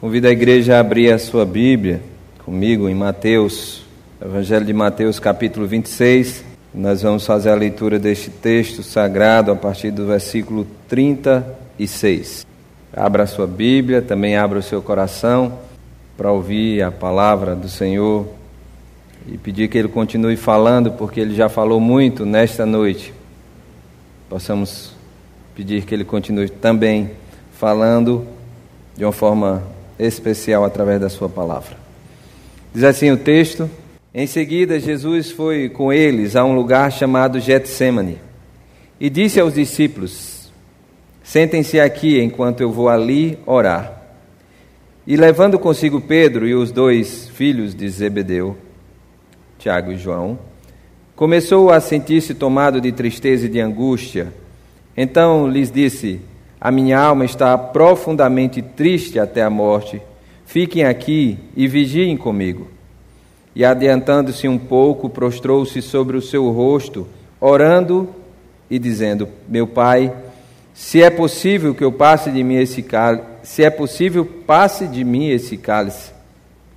Convido a igreja a abrir a sua Bíblia comigo em Mateus, Evangelho de Mateus, capítulo 26. Nós vamos fazer a leitura deste texto sagrado a partir do versículo 36. Abra a sua Bíblia, também abra o seu coração para ouvir a palavra do Senhor e pedir que Ele continue falando, porque Ele já falou muito nesta noite. Possamos pedir que Ele continue também falando de uma forma especial através da Sua palavra. Diz assim o texto: Em seguida, Jesus foi com eles a um lugar chamado Getsemane e disse aos discípulos: Sentem-se aqui enquanto eu vou ali orar. E levando consigo Pedro e os dois filhos de Zebedeu, Tiago e João, começou a sentir-se tomado de tristeza e de angústia. Então lhes disse: a minha alma está profundamente triste até a morte. Fiquem aqui e vigiem comigo. E adiantando-se um pouco, prostrou-se sobre o seu rosto, orando e dizendo: Meu pai, se é possível que eu passe de mim esse cálice, se é possível, passe de mim esse cálice.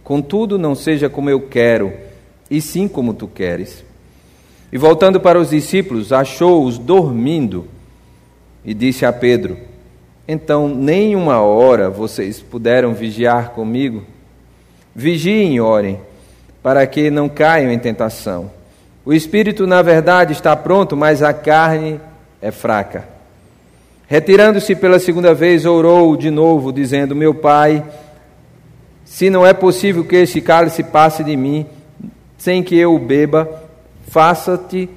Contudo, não seja como eu quero, e sim como tu queres. E voltando para os discípulos, achou-os dormindo e disse a Pedro: então, nem uma hora vocês puderam vigiar comigo? Vigiem e orem, para que não caiam em tentação. O espírito, na verdade, está pronto, mas a carne é fraca. Retirando-se pela segunda vez, orou de novo, dizendo: Meu pai, se não é possível que este cálice passe de mim, sem que eu o beba, faça-te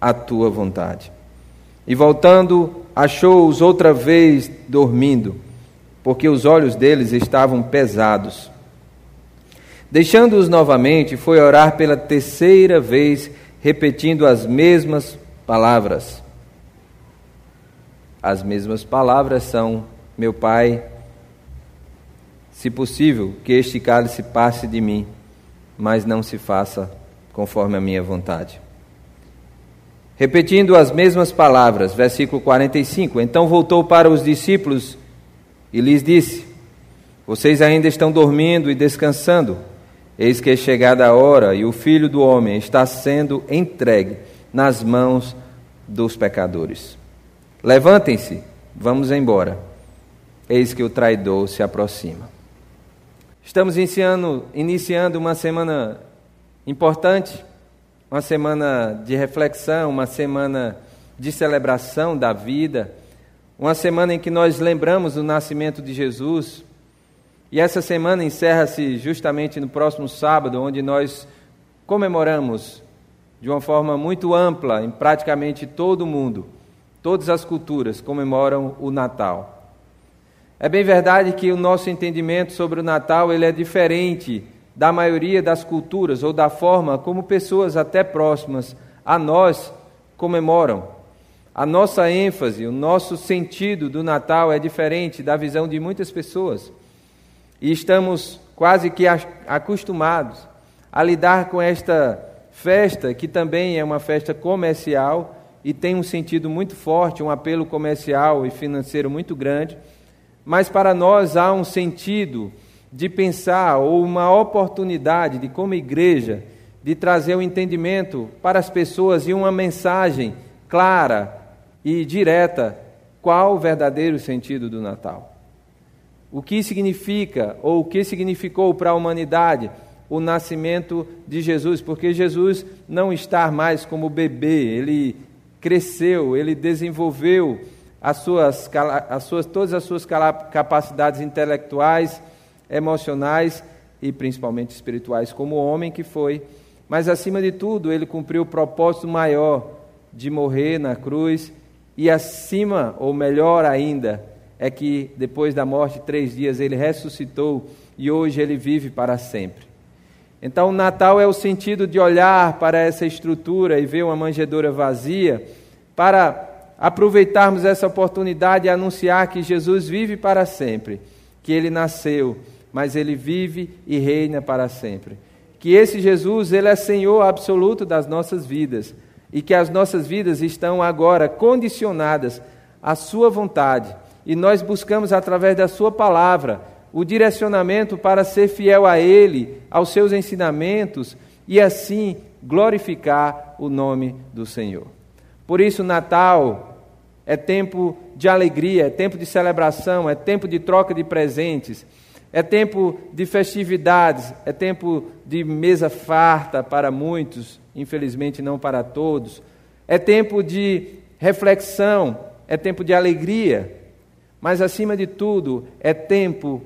a tua vontade. E voltando achou-os outra vez dormindo, porque os olhos deles estavam pesados. Deixando-os novamente, foi orar pela terceira vez, repetindo as mesmas palavras. As mesmas palavras são: Meu Pai, se possível, que este cálice passe de mim, mas não se faça conforme a minha vontade. Repetindo as mesmas palavras, versículo 45. Então voltou para os discípulos e lhes disse: Vocês ainda estão dormindo e descansando. Eis que é chegada a hora e o filho do homem está sendo entregue nas mãos dos pecadores. Levantem-se, vamos embora. Eis que o traidor se aproxima. Estamos iniciando, iniciando uma semana importante uma semana de reflexão, uma semana de celebração da vida, uma semana em que nós lembramos o nascimento de Jesus. E essa semana encerra-se justamente no próximo sábado, onde nós comemoramos de uma forma muito ampla em praticamente todo o mundo. Todas as culturas comemoram o Natal. É bem verdade que o nosso entendimento sobre o Natal ele é diferente da maioria das culturas ou da forma como pessoas até próximas a nós comemoram. A nossa ênfase, o nosso sentido do Natal é diferente da visão de muitas pessoas. E estamos quase que acostumados a lidar com esta festa, que também é uma festa comercial e tem um sentido muito forte, um apelo comercial e financeiro muito grande. Mas para nós há um sentido de pensar ou uma oportunidade de, como igreja, de trazer o um entendimento para as pessoas e uma mensagem clara e direta qual o verdadeiro sentido do Natal. O que significa ou o que significou para a humanidade o nascimento de Jesus, porque Jesus não está mais como bebê, ele cresceu, ele desenvolveu as suas, as suas, todas as suas capacidades intelectuais, emocionais e principalmente espirituais, como homem que foi, mas acima de tudo, ele cumpriu o propósito maior de morrer na cruz. E acima, ou melhor ainda, é que depois da morte, três dias, ele ressuscitou e hoje ele vive para sempre. Então, o Natal é o sentido de olhar para essa estrutura e ver uma manjedoura vazia, para aproveitarmos essa oportunidade e anunciar que Jesus vive para sempre, que ele nasceu mas ele vive e reina para sempre. Que esse Jesus, ele é Senhor absoluto das nossas vidas e que as nossas vidas estão agora condicionadas à sua vontade. E nós buscamos através da sua palavra o direcionamento para ser fiel a Ele, aos seus ensinamentos e assim glorificar o nome do Senhor. Por isso, Natal é tempo de alegria, é tempo de celebração, é tempo de troca de presentes, é tempo de festividades, é tempo de mesa farta para muitos, infelizmente não para todos, é tempo de reflexão, é tempo de alegria, mas acima de tudo, é tempo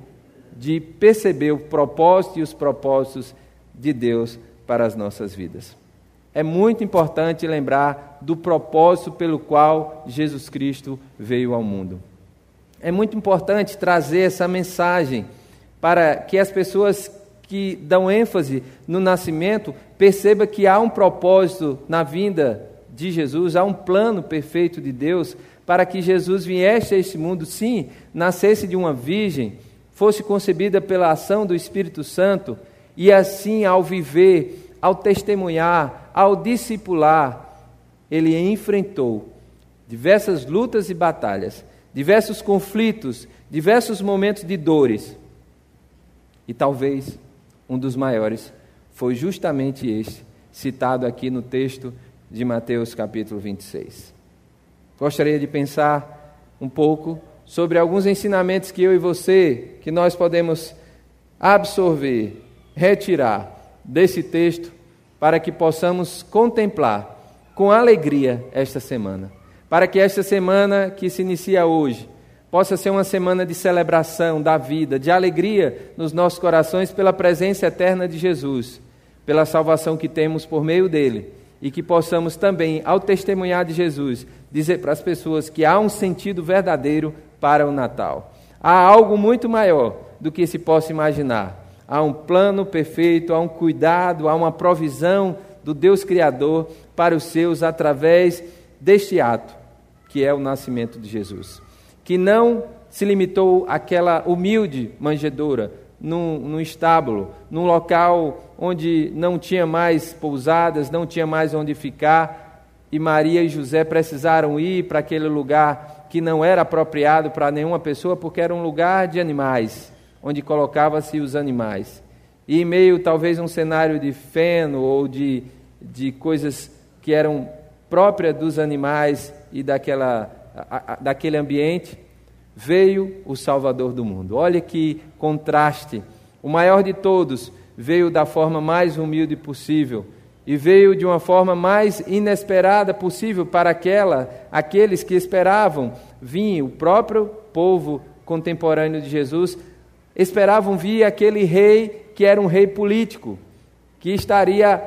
de perceber o propósito e os propósitos de Deus para as nossas vidas. É muito importante lembrar do propósito pelo qual Jesus Cristo veio ao mundo. É muito importante trazer essa mensagem para que as pessoas que dão ênfase no nascimento percebam que há um propósito na vinda de Jesus, há um plano perfeito de Deus para que Jesus viesse a este mundo, sim, nascesse de uma virgem, fosse concebida pela ação do Espírito Santo e assim, ao viver, ao testemunhar, ao discipular, ele enfrentou diversas lutas e batalhas, diversos conflitos, diversos momentos de dores. E talvez um dos maiores foi justamente este, citado aqui no texto de Mateus capítulo 26. Gostaria de pensar um pouco sobre alguns ensinamentos que eu e você, que nós podemos absorver, retirar desse texto, para que possamos contemplar com alegria esta semana. Para que esta semana que se inicia hoje possa ser uma semana de celebração da vida, de alegria nos nossos corações pela presença eterna de Jesus, pela salvação que temos por meio dele e que possamos também, ao testemunhar de Jesus, dizer para as pessoas que há um sentido verdadeiro para o Natal. Há algo muito maior do que se possa imaginar. Há um plano perfeito, há um cuidado, há uma provisão do Deus Criador para os seus através deste ato, que é o nascimento de Jesus. Que não se limitou àquela humilde manjedoura, num, num estábulo, num local onde não tinha mais pousadas, não tinha mais onde ficar, e Maria e José precisaram ir para aquele lugar que não era apropriado para nenhuma pessoa, porque era um lugar de animais, onde colocava-se os animais. E em meio, talvez, a um cenário de feno ou de, de coisas que eram próprias dos animais e daquela, daquele ambiente, veio o Salvador do mundo. Olha que contraste. O maior de todos veio da forma mais humilde possível e veio de uma forma mais inesperada possível para aquela, aqueles que esperavam vir, o próprio povo contemporâneo de Jesus, esperavam vir aquele rei que era um rei político, que estaria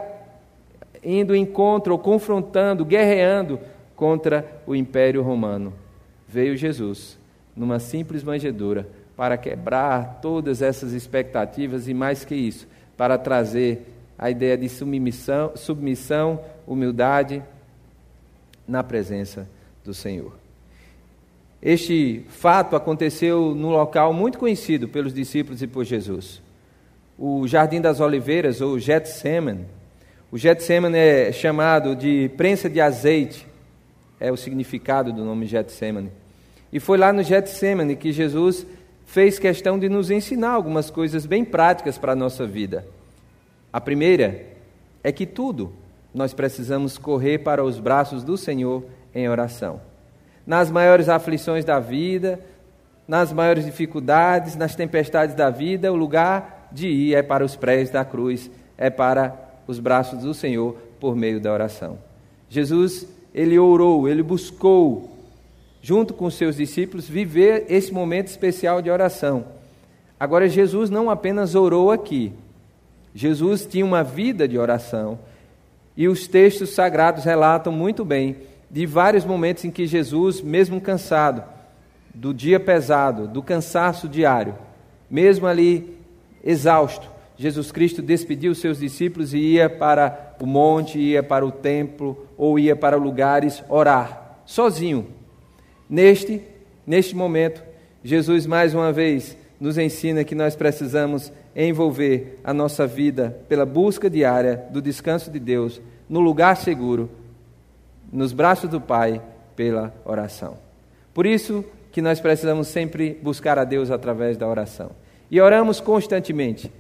indo em encontro confrontando, guerreando contra o Império Romano. Veio Jesus numa simples manjedoura, para quebrar todas essas expectativas e mais que isso, para trazer a ideia de submissão, submissão humildade na presença do Senhor. Este fato aconteceu num local muito conhecido pelos discípulos e por Jesus. O Jardim das Oliveiras, ou Getsemane. O Getsemane é chamado de prensa de azeite, é o significado do nome Getsemane. E foi lá no Getsemane que Jesus fez questão de nos ensinar algumas coisas bem práticas para a nossa vida. A primeira é que tudo nós precisamos correr para os braços do Senhor em oração. Nas maiores aflições da vida, nas maiores dificuldades, nas tempestades da vida, o lugar de ir é para os pés da cruz, é para os braços do Senhor por meio da oração. Jesus, ele orou, ele buscou junto com seus discípulos, viver esse momento especial de oração. Agora, Jesus não apenas orou aqui, Jesus tinha uma vida de oração. E os textos sagrados relatam muito bem de vários momentos em que Jesus, mesmo cansado, do dia pesado, do cansaço diário, mesmo ali exausto, Jesus Cristo despediu seus discípulos e ia para o monte, ia para o templo ou ia para lugares orar, sozinho, Neste, neste momento, Jesus mais uma vez nos ensina que nós precisamos envolver a nossa vida pela busca diária do descanso de Deus, no lugar seguro, nos braços do Pai, pela oração. Por isso que nós precisamos sempre buscar a Deus através da oração. E oramos constantemente,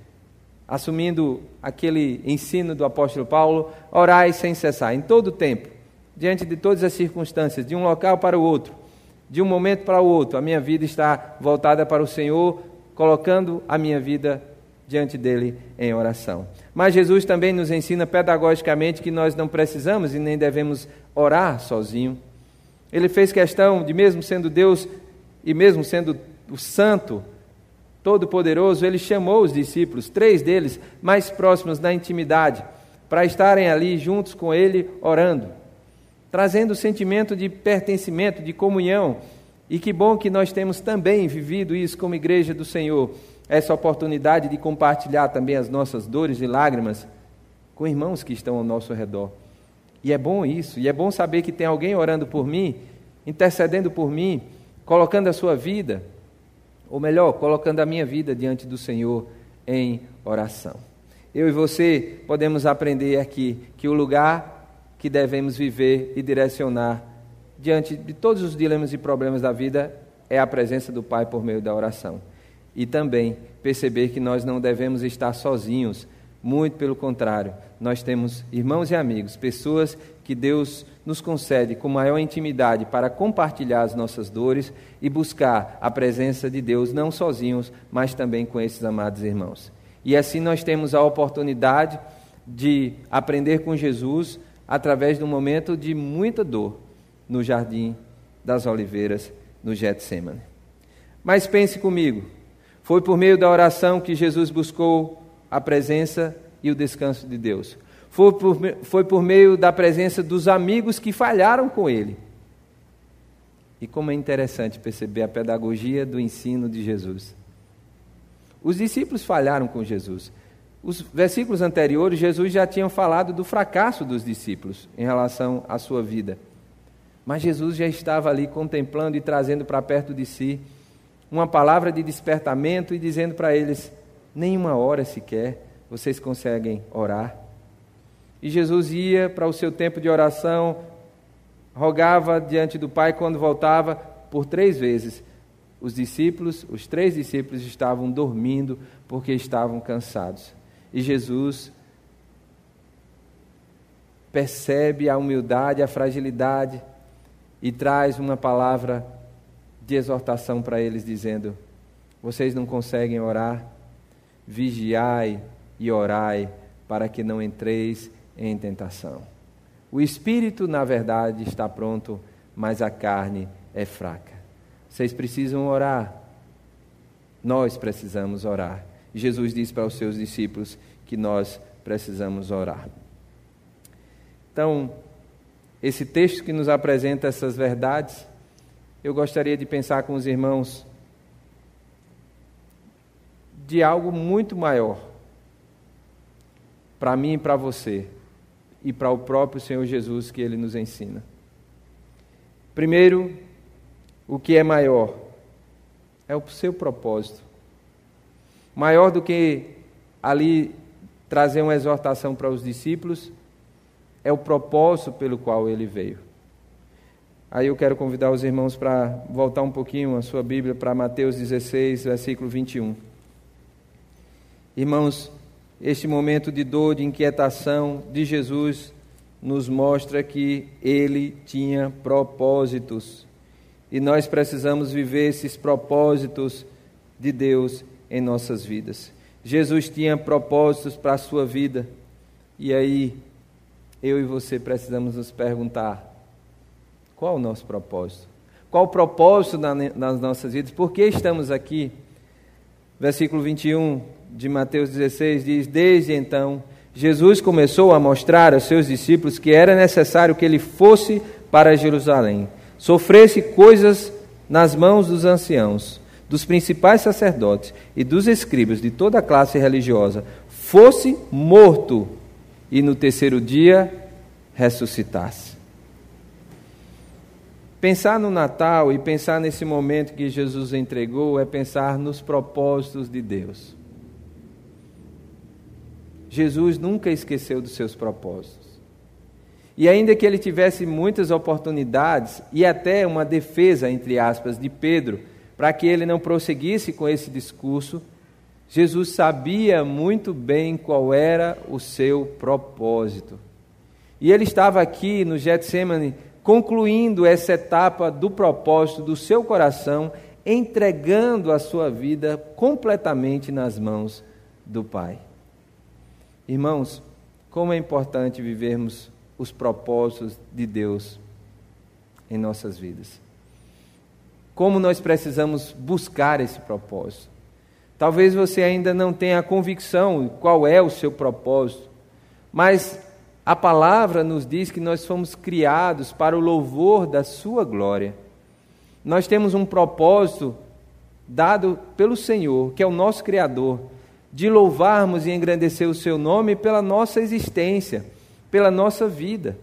assumindo aquele ensino do apóstolo Paulo: orai sem cessar, em todo o tempo, diante de todas as circunstâncias, de um local para o outro, de um momento para o outro. A minha vida está voltada para o Senhor, colocando a minha vida diante dele em oração. Mas Jesus também nos ensina pedagogicamente que nós não precisamos e nem devemos orar sozinho. Ele fez questão de, mesmo sendo Deus e mesmo sendo o Santo, Todo-Poderoso, ele chamou os discípulos, três deles mais próximos da intimidade, para estarem ali juntos com ele orando, trazendo o sentimento de pertencimento, de comunhão. E que bom que nós temos também vivido isso como igreja do Senhor essa oportunidade de compartilhar também as nossas dores e lágrimas com irmãos que estão ao nosso redor. E é bom isso, e é bom saber que tem alguém orando por mim, intercedendo por mim, colocando a sua vida, ou melhor, colocando a minha vida diante do Senhor em oração. Eu e você podemos aprender aqui que o lugar que devemos viver e direcionar diante de todos os dilemas e problemas da vida é a presença do Pai por meio da oração e também perceber que nós não devemos estar sozinhos, muito pelo contrário, nós temos irmãos e amigos, pessoas que Deus nos concede com maior intimidade para compartilhar as nossas dores e buscar a presença de Deus, não sozinhos, mas também com esses amados irmãos. E assim nós temos a oportunidade de aprender com Jesus através de um momento de muita dor no Jardim das Oliveiras, no Getsemane. Mas pense comigo, foi por meio da oração que Jesus buscou a presença e o descanso de Deus. Foi por, foi por meio da presença dos amigos que falharam com ele. E como é interessante perceber a pedagogia do ensino de Jesus. Os discípulos falharam com Jesus. Os versículos anteriores, Jesus já tinha falado do fracasso dos discípulos em relação à sua vida. Mas Jesus já estava ali contemplando e trazendo para perto de si uma palavra de despertamento e dizendo para eles: nenhuma hora sequer vocês conseguem orar. E Jesus ia para o seu tempo de oração, rogava diante do Pai quando voltava por três vezes. Os discípulos, os três discípulos estavam dormindo porque estavam cansados. E Jesus percebe a humildade, a fragilidade e traz uma palavra de exortação para eles, dizendo: Vocês não conseguem orar? Vigiai e orai, para que não entreis em tentação. O espírito, na verdade, está pronto, mas a carne é fraca. Vocês precisam orar. Nós precisamos orar. Jesus disse para os seus discípulos que nós precisamos orar. Então, esse texto que nos apresenta essas verdades eu gostaria de pensar com os irmãos de algo muito maior para mim e para você e para o próprio Senhor Jesus que ele nos ensina. Primeiro, o que é maior é o seu propósito. Maior do que ali trazer uma exortação para os discípulos, é o propósito pelo qual ele veio. Aí eu quero convidar os irmãos para voltar um pouquinho a sua Bíblia para Mateus 16, versículo 21. Irmãos, este momento de dor, de inquietação de Jesus nos mostra que ele tinha propósitos. E nós precisamos viver esses propósitos de Deus em nossas vidas. Jesus tinha propósitos para a sua vida. E aí, eu e você precisamos nos perguntar: qual o nosso propósito? Qual o propósito nas nossas vidas? Por que estamos aqui? Versículo 21 de Mateus 16 diz: Desde então, Jesus começou a mostrar aos seus discípulos que era necessário que ele fosse para Jerusalém, sofresse coisas nas mãos dos anciãos, dos principais sacerdotes e dos escribas de toda a classe religiosa, fosse morto e no terceiro dia ressuscitasse. Pensar no Natal e pensar nesse momento que Jesus entregou é pensar nos propósitos de Deus. Jesus nunca esqueceu dos seus propósitos. E ainda que ele tivesse muitas oportunidades e até uma defesa, entre aspas, de Pedro, para que ele não prosseguisse com esse discurso, Jesus sabia muito bem qual era o seu propósito. E ele estava aqui no Getsemane concluindo essa etapa do propósito do seu coração, entregando a sua vida completamente nas mãos do Pai. Irmãos, como é importante vivermos os propósitos de Deus em nossas vidas. Como nós precisamos buscar esse propósito. Talvez você ainda não tenha a convicção qual é o seu propósito, mas a palavra nos diz que nós fomos criados para o louvor da Sua glória. Nós temos um propósito dado pelo Senhor, que é o nosso Criador, de louvarmos e engrandecer o Seu nome pela nossa existência, pela nossa vida.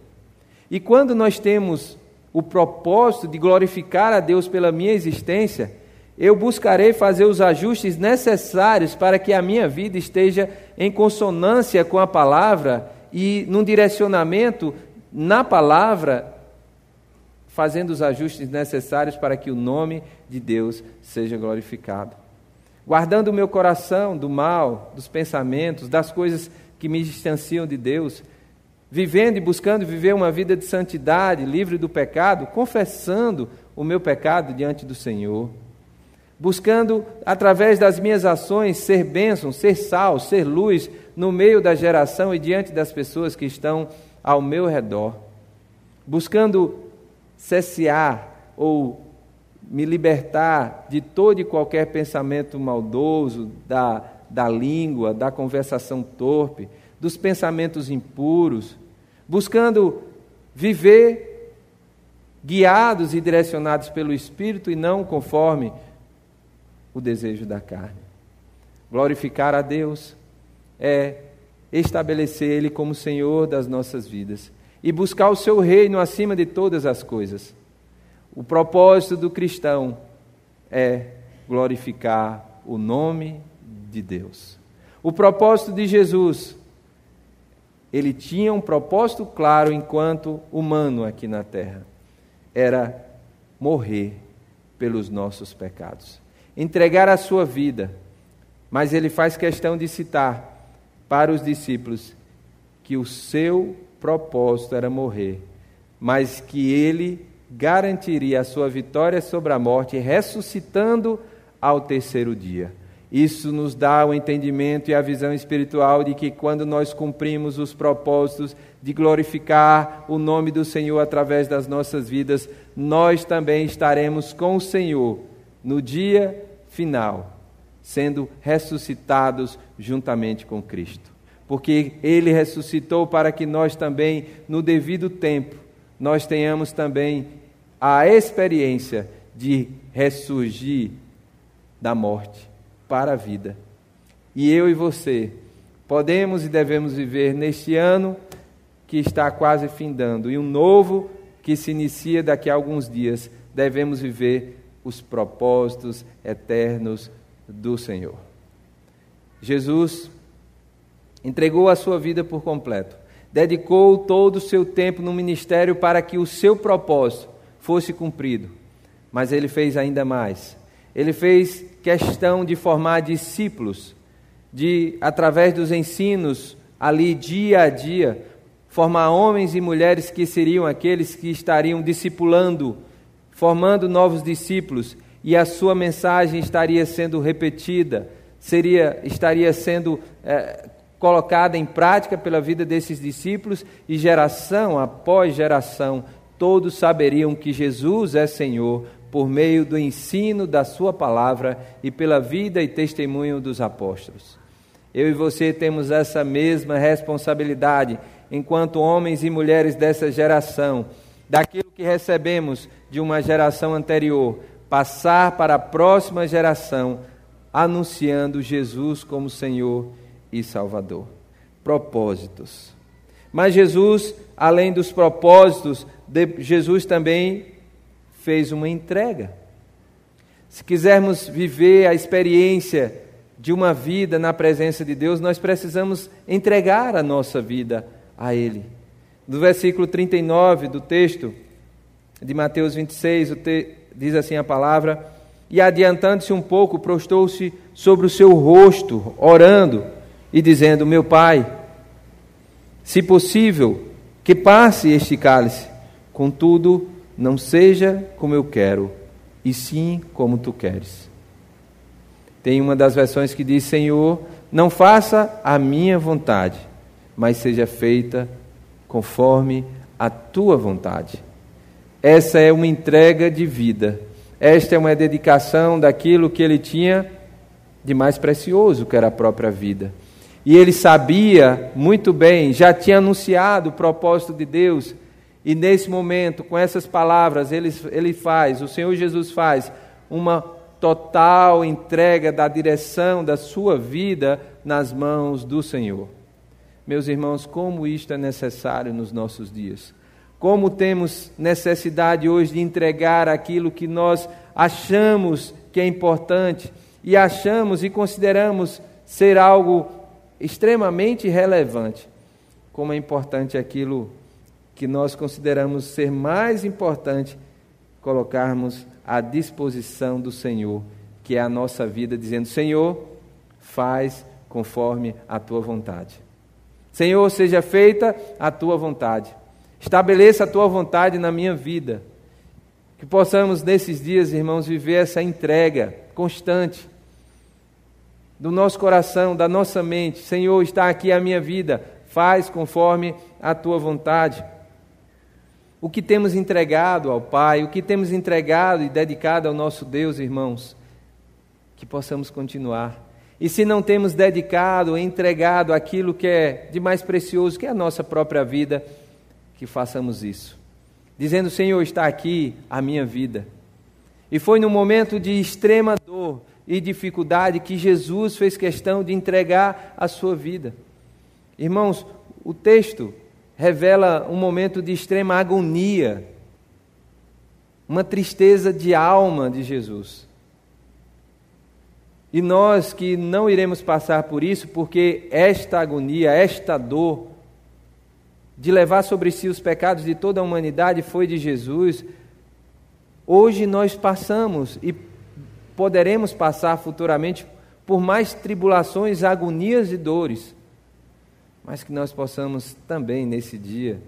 E quando nós temos o propósito de glorificar a Deus pela minha existência, eu buscarei fazer os ajustes necessários para que a minha vida esteja em consonância com a palavra e num direcionamento na palavra, fazendo os ajustes necessários para que o nome de Deus seja glorificado. Guardando o meu coração do mal, dos pensamentos, das coisas que me distanciam de Deus, vivendo e buscando viver uma vida de santidade, livre do pecado, confessando o meu pecado diante do Senhor buscando, através das minhas ações, ser bênção, ser sal, ser luz no meio da geração e diante das pessoas que estão ao meu redor, buscando cessear ou me libertar de todo e qualquer pensamento maldoso, da, da língua, da conversação torpe, dos pensamentos impuros, buscando viver guiados e direcionados pelo Espírito e não conforme o desejo da carne. Glorificar a Deus é estabelecer Ele como Senhor das nossas vidas e buscar o seu reino acima de todas as coisas. O propósito do cristão é glorificar o nome de Deus. O propósito de Jesus, ele tinha um propósito claro enquanto humano aqui na terra: era morrer pelos nossos pecados entregar a sua vida. Mas ele faz questão de citar para os discípulos que o seu propósito era morrer, mas que ele garantiria a sua vitória sobre a morte, ressuscitando ao terceiro dia. Isso nos dá o entendimento e a visão espiritual de que quando nós cumprimos os propósitos de glorificar o nome do Senhor através das nossas vidas, nós também estaremos com o Senhor no dia final, sendo ressuscitados juntamente com Cristo. Porque Ele ressuscitou para que nós também, no devido tempo, nós tenhamos também a experiência de ressurgir da morte para a vida. E eu e você podemos e devemos viver neste ano que está quase findando e um novo que se inicia daqui a alguns dias. Devemos viver os propósitos eternos do Senhor. Jesus entregou a sua vida por completo, dedicou todo o seu tempo no ministério para que o seu propósito fosse cumprido. Mas ele fez ainda mais. Ele fez questão de formar discípulos, de através dos ensinos ali dia a dia, formar homens e mulheres que seriam aqueles que estariam discipulando formando novos discípulos, e a sua mensagem estaria sendo repetida, seria, estaria sendo é, colocada em prática pela vida desses discípulos, e geração após geração, todos saberiam que Jesus é Senhor por meio do ensino da Sua palavra e pela vida e testemunho dos apóstolos. Eu e você temos essa mesma responsabilidade enquanto homens e mulheres dessa geração daquilo que recebemos de uma geração anterior, passar para a próxima geração, anunciando Jesus como Senhor e Salvador. Propósitos. Mas Jesus, além dos propósitos, Jesus também fez uma entrega. Se quisermos viver a experiência de uma vida na presença de Deus, nós precisamos entregar a nossa vida a Ele. Do versículo 39 do texto de Mateus 26, te... diz assim a palavra: e, adiantando-se um pouco, prostou-se sobre o seu rosto, orando e dizendo: Meu pai, se possível, que passe este cálice, contudo, não seja como eu quero, e sim como tu queres. Tem uma das versões que diz: Senhor, não faça a minha vontade, mas seja feita conforme a tua vontade. Essa é uma entrega de vida. Esta é uma dedicação daquilo que ele tinha de mais precioso, que era a própria vida. E ele sabia muito bem, já tinha anunciado o propósito de Deus, e nesse momento, com essas palavras, ele, ele faz, o Senhor Jesus faz, uma total entrega da direção da sua vida nas mãos do Senhor. Meus irmãos, como isto é necessário nos nossos dias. Como temos necessidade hoje de entregar aquilo que nós achamos que é importante e achamos e consideramos ser algo extremamente relevante. Como é importante aquilo que nós consideramos ser mais importante colocarmos à disposição do Senhor, que é a nossa vida, dizendo: Senhor, faz conforme a tua vontade. Senhor, seja feita a tua vontade. Estabeleça a tua vontade na minha vida. Que possamos nesses dias, irmãos, viver essa entrega constante do nosso coração, da nossa mente. Senhor, está aqui a minha vida. Faz conforme a tua vontade o que temos entregado ao Pai, o que temos entregado e dedicado ao nosso Deus, irmãos, que possamos continuar. E se não temos dedicado, entregado aquilo que é de mais precioso, que é a nossa própria vida, que façamos isso. Dizendo, Senhor, está aqui a minha vida. E foi no momento de extrema dor e dificuldade que Jesus fez questão de entregar a sua vida. Irmãos, o texto revela um momento de extrema agonia, uma tristeza de alma de Jesus. E nós que não iremos passar por isso, porque esta agonia, esta dor, de levar sobre si os pecados de toda a humanidade foi de Jesus, hoje nós passamos e poderemos passar futuramente por mais tribulações, agonias e dores mas que nós possamos também nesse dia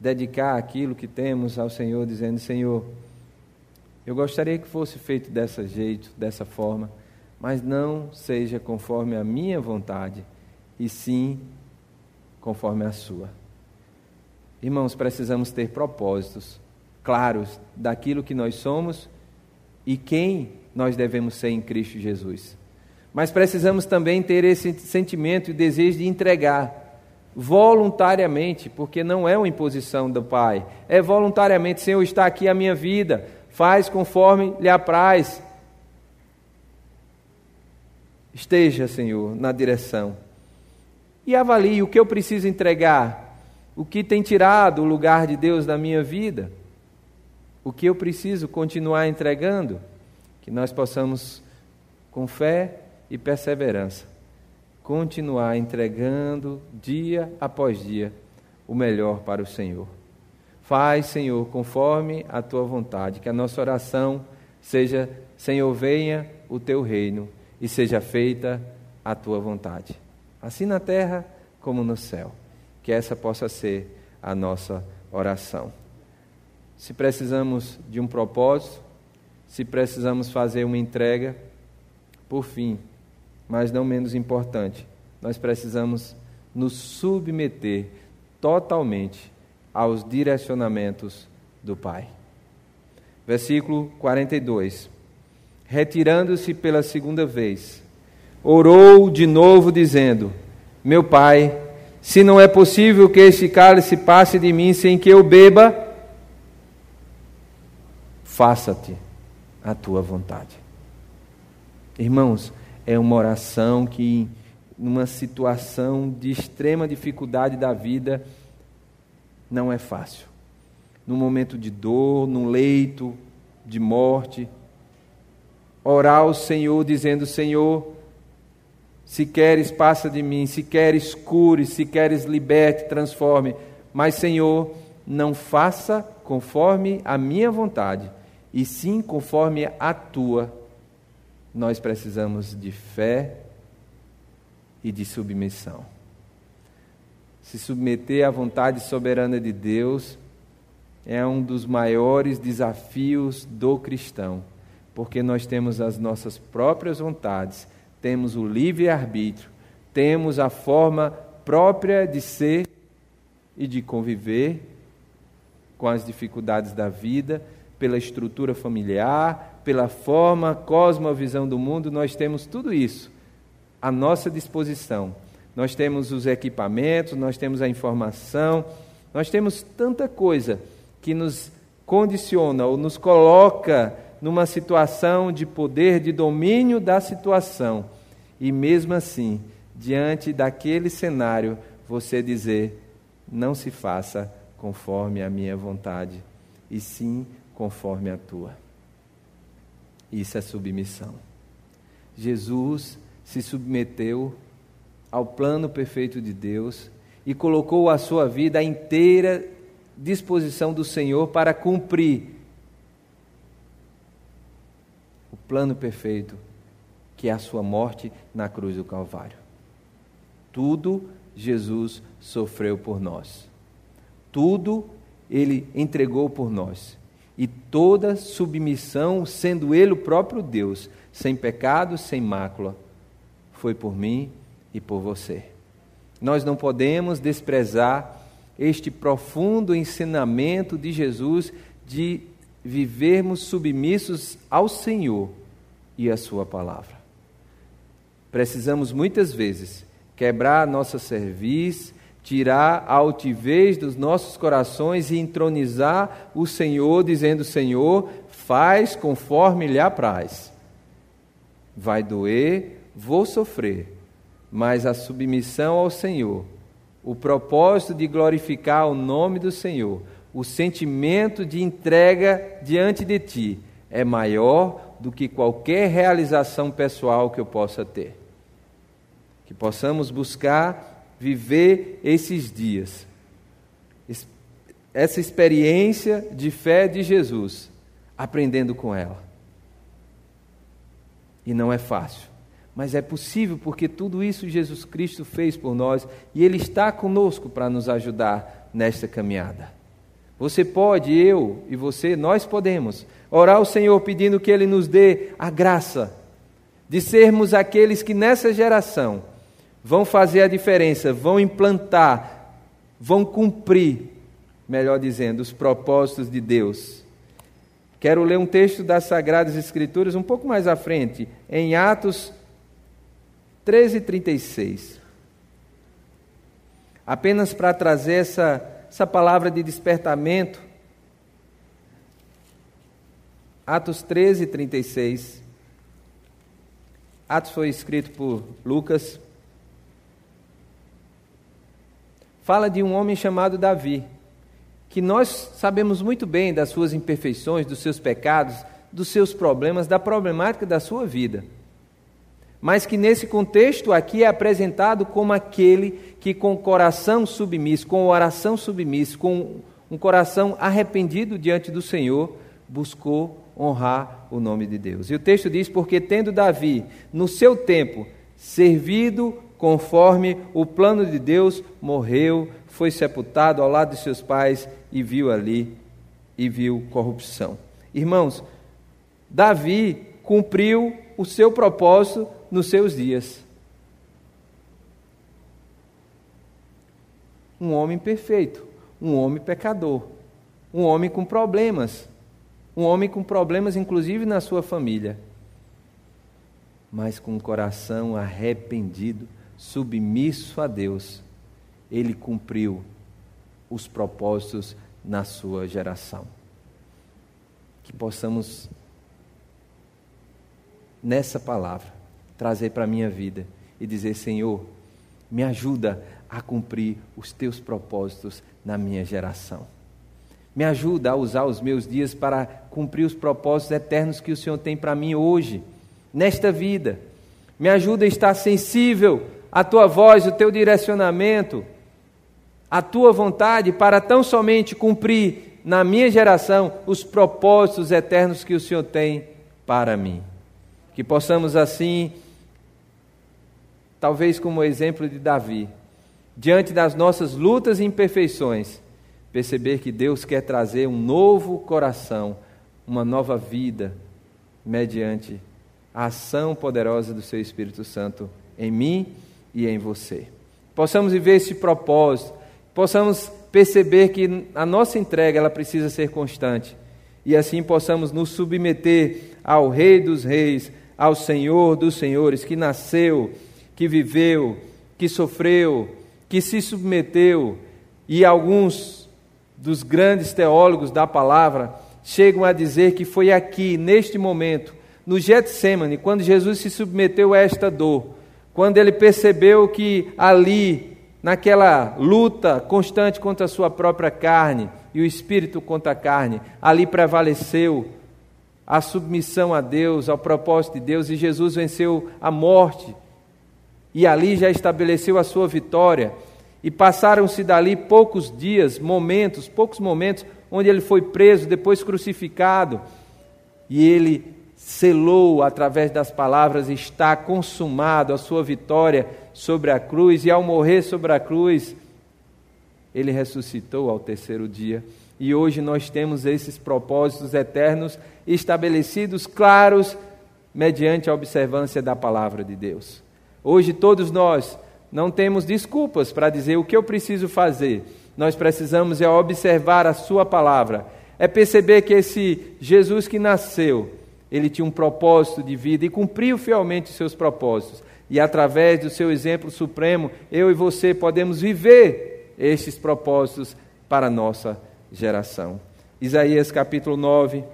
dedicar aquilo que temos ao Senhor, dizendo: Senhor, eu gostaria que fosse feito dessa jeito, dessa forma, mas não seja conforme a minha vontade, e sim conforme a sua. Irmãos, precisamos ter propósitos claros daquilo que nós somos e quem nós devemos ser em Cristo Jesus. Mas precisamos também ter esse sentimento e desejo de entregar voluntariamente, porque não é uma imposição do Pai, é voluntariamente, Senhor, está aqui a minha vida, faz conforme lhe apraz. Esteja, Senhor, na direção. E avalie o que eu preciso entregar, o que tem tirado o lugar de Deus da minha vida, o que eu preciso continuar entregando, que nós possamos, com fé e perseverança, continuar entregando dia após dia o melhor para o Senhor. Faz, Senhor, conforme a tua vontade, que a nossa oração seja: Senhor, venha o teu reino e seja feita a tua vontade, assim na terra como no céu. Que essa possa ser a nossa oração. Se precisamos de um propósito, se precisamos fazer uma entrega, por fim, mas não menos importante, nós precisamos nos submeter totalmente aos direcionamentos do Pai. Versículo 42. Retirando-se pela segunda vez, orou de novo, dizendo: Meu Pai, se não é possível que este cálice passe de mim sem que eu beba, faça-te a tua vontade. Irmãos, é uma oração que, numa situação de extrema dificuldade da vida, não é fácil. Num momento de dor, num leito de morte, orar ao Senhor dizendo: Senhor, se queres, passa de mim, se queres, cure, se queres, liberte, transforme. Mas, Senhor, não faça conforme a minha vontade, e sim conforme a tua, nós precisamos de fé e de submissão. Se submeter à vontade soberana de Deus é um dos maiores desafios do cristão, porque nós temos as nossas próprias vontades, temos o livre-arbítrio, temos a forma própria de ser e de conviver com as dificuldades da vida, pela estrutura familiar, pela forma, cosmovisão do mundo, nós temos tudo isso à nossa disposição. Nós temos os equipamentos, nós temos a informação, nós temos tanta coisa que nos condiciona ou nos coloca numa situação de poder, de domínio da situação. E mesmo assim, diante daquele cenário, você dizer: não se faça conforme a minha vontade, e sim conforme a tua. Isso é submissão. Jesus se submeteu ao plano perfeito de Deus e colocou a sua vida à inteira disposição do Senhor para cumprir o plano perfeito que é a sua morte na cruz do Calvário. Tudo Jesus sofreu por nós. Tudo ele entregou por nós. E toda submissão, sendo ele o próprio Deus, sem pecado, sem mácula, foi por mim e por você. Nós não podemos desprezar este profundo ensinamento de Jesus de vivermos submissos ao Senhor e à Sua palavra. Precisamos muitas vezes quebrar nossa cerviz, tirar a altivez dos nossos corações e entronizar o Senhor, dizendo: Senhor, faz conforme lhe apraz. Vai doer, vou sofrer, mas a submissão ao Senhor, o propósito de glorificar o nome do Senhor, o sentimento de entrega diante de Ti é maior do que qualquer realização pessoal que eu possa ter. Que possamos buscar viver esses dias, essa experiência de fé de Jesus, aprendendo com ela. E não é fácil mas é possível porque tudo isso Jesus Cristo fez por nós e Ele está conosco para nos ajudar nesta caminhada. Você pode, eu e você, nós podemos orar ao Senhor pedindo que Ele nos dê a graça de sermos aqueles que nessa geração vão fazer a diferença, vão implantar, vão cumprir, melhor dizendo, os propósitos de Deus. Quero ler um texto das Sagradas Escrituras um pouco mais à frente, em Atos 13:36. Apenas para trazer essa, essa palavra de despertamento. Atos 13, 36. Atos foi escrito por Lucas. Fala de um homem chamado Davi, que nós sabemos muito bem das suas imperfeições, dos seus pecados, dos seus problemas, da problemática da sua vida mas que nesse contexto aqui é apresentado como aquele que com coração submisso, com oração submissa, com um coração arrependido diante do Senhor, buscou honrar o nome de Deus. E o texto diz: Porque tendo Davi, no seu tempo, servido conforme o plano de Deus, morreu, foi sepultado ao lado de seus pais e viu ali e viu corrupção. Irmãos, Davi cumpriu o seu propósito nos seus dias. Um homem perfeito, um homem pecador, um homem com problemas, um homem com problemas inclusive na sua família, mas com um coração arrependido, submisso a Deus, ele cumpriu os propósitos na sua geração. Que possamos, nessa palavra, trazer para a minha vida e dizer: Senhor, me ajuda a cumprir os teus propósitos na minha geração. Me ajuda a usar os meus dias para cumprir os propósitos eternos que o Senhor tem para mim hoje, nesta vida. Me ajuda a estar sensível à tua voz, o teu direcionamento, à tua vontade, para tão somente cumprir na minha geração os propósitos eternos que o Senhor tem para mim. Que possamos assim, talvez como exemplo de Davi, diante das nossas lutas e imperfeições, perceber que Deus quer trazer um novo coração, uma nova vida, mediante a ação poderosa do Seu Espírito Santo em mim e em você. Possamos viver esse propósito, possamos perceber que a nossa entrega ela precisa ser constante. E assim possamos nos submeter ao Rei dos Reis, ao Senhor dos Senhores, que nasceu, que viveu, que sofreu, que se submeteu, e alguns dos grandes teólogos da palavra chegam a dizer que foi aqui, neste momento, no Getsemane, quando Jesus se submeteu a esta dor, quando ele percebeu que ali, naquela luta constante contra a sua própria carne e o espírito contra a carne, ali prevaleceu a submissão a Deus, ao propósito de Deus, e Jesus venceu a morte, e ali já estabeleceu a sua vitória. E passaram-se dali poucos dias, momentos, poucos momentos, onde ele foi preso, depois crucificado, e ele selou através das palavras: está consumado a sua vitória sobre a cruz, e ao morrer sobre a cruz, ele ressuscitou ao terceiro dia. E hoje nós temos esses propósitos eternos estabelecidos, claros, mediante a observância da palavra de Deus. Hoje todos nós não temos desculpas para dizer o que eu preciso fazer. Nós precisamos é observar a sua palavra, é perceber que esse Jesus que nasceu, ele tinha um propósito de vida e cumpriu fielmente seus propósitos. E através do seu exemplo supremo, eu e você podemos viver estes propósitos para a nossa geração. Isaías capítulo 9.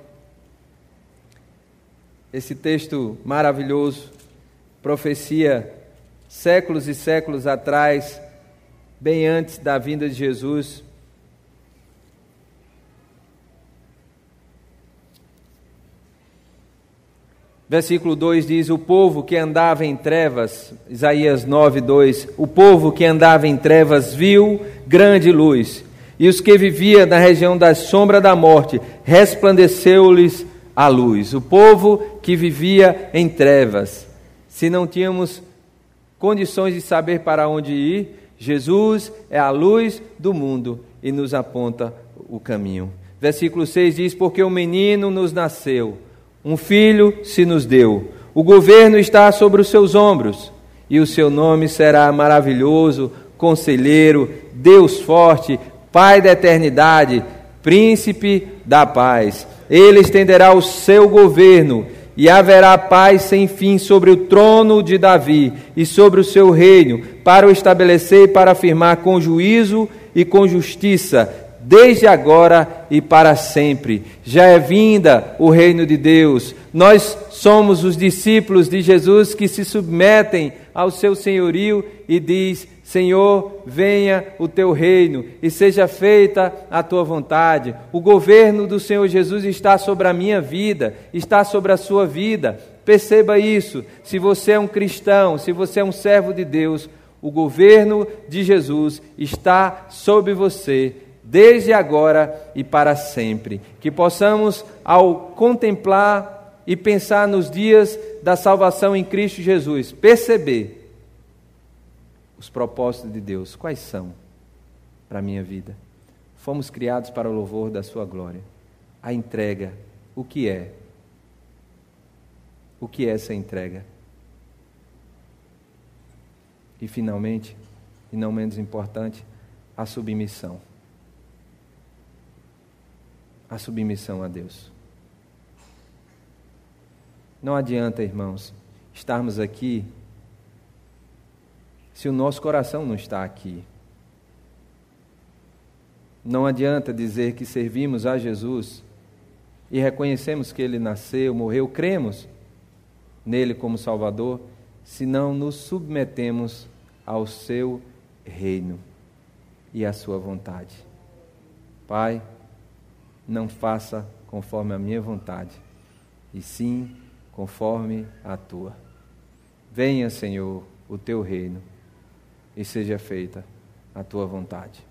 Esse texto maravilhoso, profecia séculos e séculos atrás, bem antes da vinda de Jesus, Versículo 2 diz: O povo que andava em trevas, Isaías 9, 2: O povo que andava em trevas viu grande luz, e os que viviam na região da sombra da morte, resplandeceu-lhes a luz. O povo que vivia em trevas, se não tínhamos condições de saber para onde ir, Jesus é a luz do mundo e nos aponta o caminho. Versículo 6 diz: Porque o menino nos nasceu um filho se nos deu. O governo está sobre os seus ombros, e o seu nome será maravilhoso, conselheiro, Deus forte, Pai da eternidade, príncipe da paz. Ele estenderá o seu governo e haverá paz sem fim sobre o trono de Davi e sobre o seu reino, para o estabelecer e para afirmar com juízo e com justiça desde agora e para sempre. Já é vinda o reino de Deus. Nós somos os discípulos de Jesus que se submetem ao seu senhorio e diz: Senhor, venha o teu reino e seja feita a tua vontade. O governo do Senhor Jesus está sobre a minha vida, está sobre a sua vida. Perceba isso. Se você é um cristão, se você é um servo de Deus, o governo de Jesus está sobre você desde agora e para sempre. Que possamos, ao contemplar e pensar nos dias da salvação em Cristo Jesus, perceber os propósitos de Deus. Quais são para a minha vida? Fomos criados para o louvor da Sua glória. A entrega, o que é? O que é essa entrega? E finalmente, e não menos importante, a submissão a submissão a Deus. Não adianta, irmãos, estarmos aqui se o nosso coração não está aqui. Não adianta dizer que servimos a Jesus e reconhecemos que ele nasceu, morreu, cremos nele como Salvador, se não nos submetemos ao seu reino e à sua vontade. Pai, não faça conforme a minha vontade, e sim conforme a tua. Venha, Senhor, o teu reino, e seja feita a tua vontade.